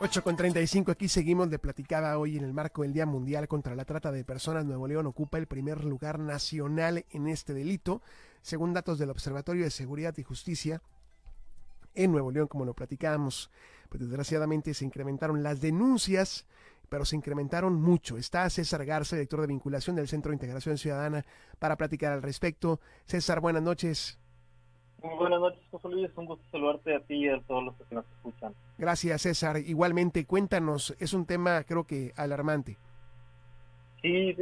8 con 35, aquí seguimos de platicada hoy en el marco del Día Mundial contra la Trata de Personas. Nuevo León ocupa el primer lugar nacional en este delito, según datos del Observatorio de Seguridad y Justicia. En Nuevo León, como lo platicábamos, pues desgraciadamente se incrementaron las denuncias, pero se incrementaron mucho. Está César Garza, director de vinculación del Centro de Integración Ciudadana, para platicar al respecto. César, buenas noches. Muy buenas noches, José Luis. Un gusto saludarte a ti y a todos los que nos escuchan. Gracias, César. Igualmente, cuéntanos, es un tema creo que alarmante. Sí,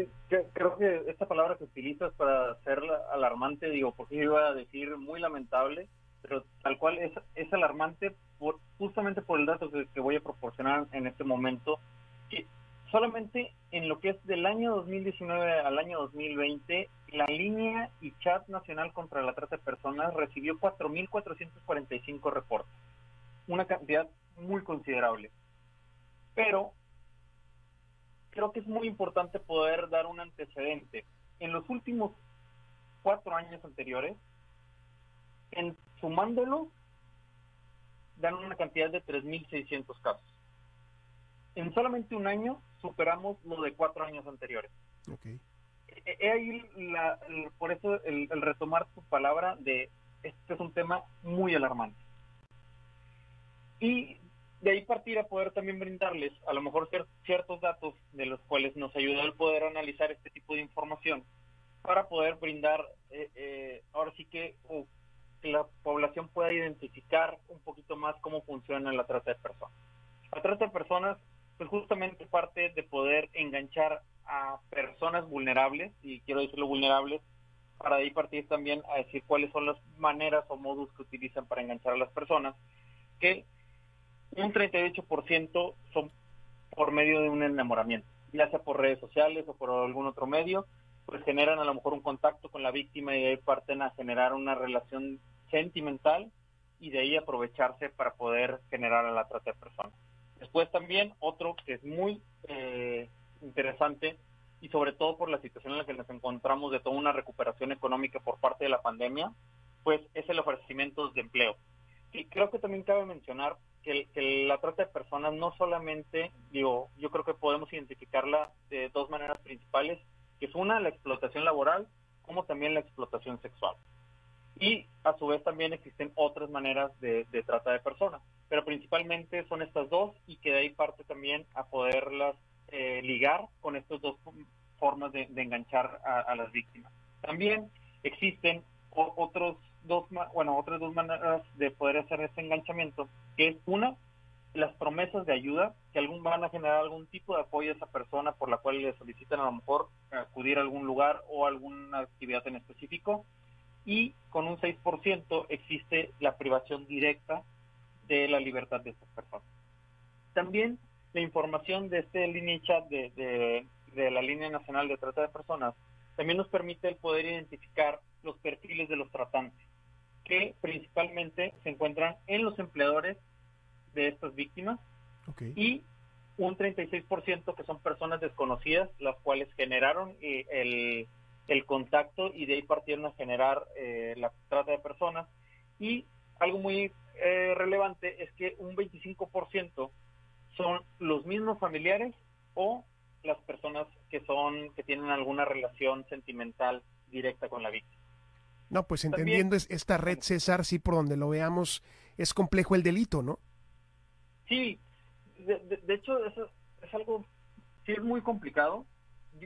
creo que esta palabra que utilizas para ser alarmante, digo, porque iba a decir muy lamentable, pero tal cual es, es alarmante por, justamente por el dato que, que voy a proporcionar en este momento, que solamente en lo que es del año 2019 al año 2020, la línea y chat nacional contra la trata de personas recibió 4.445 reportes, una cantidad muy considerable. Pero creo que es muy importante poder dar un antecedente. En los últimos cuatro años anteriores, sumándolo, dan una cantidad de 3.600 casos. En solamente un año superamos lo de cuatro años anteriores. Okay. He ahí la, por eso el, el, retomar tu palabra de este es un tema muy alarmante. Y de ahí partir a poder también brindarles a lo mejor ciertos datos de los cuales nos ayuda el poder analizar este tipo de información para poder brindar eh, eh, ahora sí que, que la población pueda identificar un poquito más cómo funciona la trata de personas. La trata de personas pues justamente parte de poder enganchar a personas vulnerables, y quiero decirlo vulnerables, para de ahí partir también a decir cuáles son las maneras o modus que utilizan para enganchar a las personas, que un 38% son por medio de un enamoramiento, ya sea por redes sociales o por algún otro medio, pues generan a lo mejor un contacto con la víctima y de ahí parten a generar una relación sentimental y de ahí aprovecharse para poder generar a la trata de personas. Después también otro que es muy eh, interesante y sobre todo por la situación en la que nos encontramos de toda una recuperación económica por parte de la pandemia, pues es el ofrecimiento de empleo. Y creo que también cabe mencionar que, la trata de personas no solamente, digo, yo creo que podemos identificarla de dos maneras principales, que es una, la explotación laboral, como también la explotación sexual. Y a su vez también existen otras maneras de trata de personas pero principalmente son estas dos y que de ahí parte también a poderlas eh, ligar con estas dos formas de, enganchar a, las víctimas. También existen otros dos, bueno, otras dos maneras de poder hacer este enganchamiento, que es una, las promesas de ayuda, que algún van a generar algún tipo de apoyo a esa persona por la cual le solicitan a lo mejor acudir a algún lugar o alguna actividad en específico. Y con un 6% existe la privación directa de la libertad de estas personas. También la información de este línea chat de, de, la línea nacional de trata de personas también nos permite el poder identificar los perfiles de los tratantes, que principalmente se encuentran en los empleadores de estas víctimas y un 36% que son personas desconocidas, las cuales generaron eh, el, el, contacto y de ahí partieron a generar eh, la trata de personas. Y algo muy eh, relevante es que un 25% son los mismos familiares o las personas que son que tienen alguna relación sentimental directa con la víctima. No, pues entendiendo esta red César, sí por donde lo veamos es complejo el delito, ¿no? Sí, de, hecho eso es algo sí es muy complicado.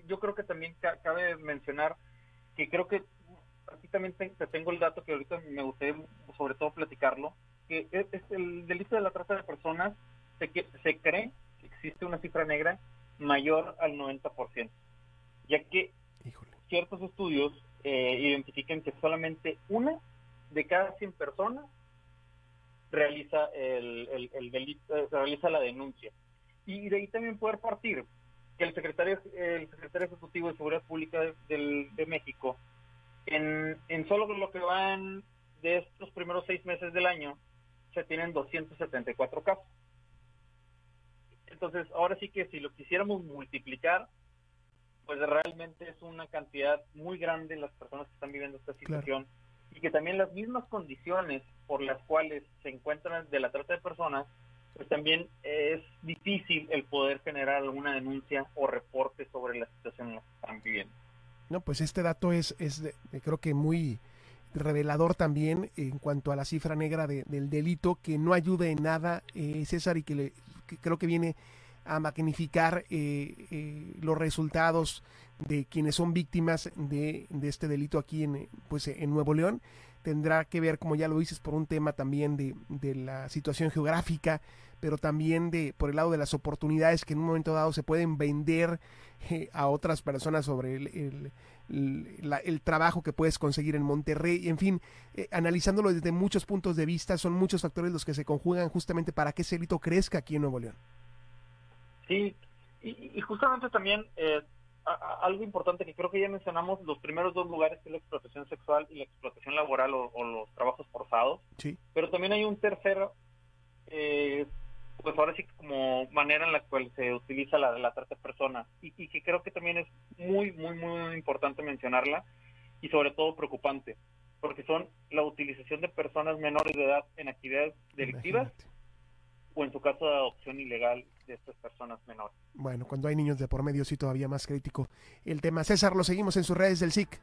Yo, creo que también cabe mencionar que creo que aquí también te, tengo el dato que ahorita me gustaría sobre todo platicarlo que es, el delito de la trata de personas se, se cree que existe una cifra negra mayor al 90%, ya que ciertos estudios eh, identifican que solamente una de cada 100 personas realiza el, el, delito, eh, realiza la denuncia. Y de ahí también poder partir que el secretario, el secretario ejecutivo de Seguridad Pública de, de México, en, en solo lo que van de estos primeros seis meses del año, se tienen 274 casos. Entonces, ahora sí que si lo quisiéramos multiplicar, pues realmente es una cantidad muy grande las personas que están viviendo esta situación y que también las mismas condiciones por las cuales se encuentran de la trata de personas pues también es difícil el poder generar alguna denuncia o reporte sobre la situación en la que están viviendo. No, pues este dato es, es creo que muy revelador también en cuanto a la cifra negra del delito, que no ayuda en nada, eh, César, y que, creo que viene a magnificar eh, eh, los resultados de quienes son víctimas de, de, este delito aquí en, pues, en Nuevo León. Tendrá que ver, como ya lo dices, por un tema también de, de la situación geográfica, pero también de por el lado de las oportunidades que en un momento dado se pueden vender eh, a otras personas sobre el, el, trabajo que puedes conseguir en Monterrey, en fin, eh, analizándolo desde muchos puntos de vista, son muchos factores los que se conjugan justamente para que ese delito crezca aquí en Nuevo León. Sí, y, justamente también eh, algo importante que creo que ya mencionamos, los primeros dos lugares que es la explotación sexual y la explotación laboral o, los trabajos forzados, sí. pero también hay un tercero eh, pues ahora sí como manera en la cual se utiliza la, la trata de personas y, que creo que también es muy, muy, muy importante mencionarla y sobre todo preocupante, porque son la utilización de personas menores de edad en actividades delictivas o en su caso de adopción ilegal de estas personas menores. Bueno, cuando hay niños de por medio sí todavía más crítico el tema. César, lo seguimos en sus redes del SIC.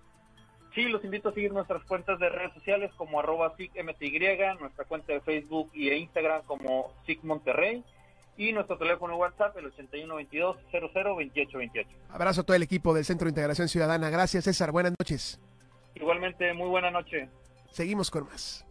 Sí, los invito a seguir nuestras cuentas de redes sociales como arroba SICMTY, nuestra cuenta de Facebook y de Instagram como SIC Monterrey y nuestro teléfono WhatsApp el 8122-002828. Abrazo a todo el equipo del Centro de Integración Ciudadana. Gracias César, buenas noches. Igualmente, muy buena noche. Seguimos con más.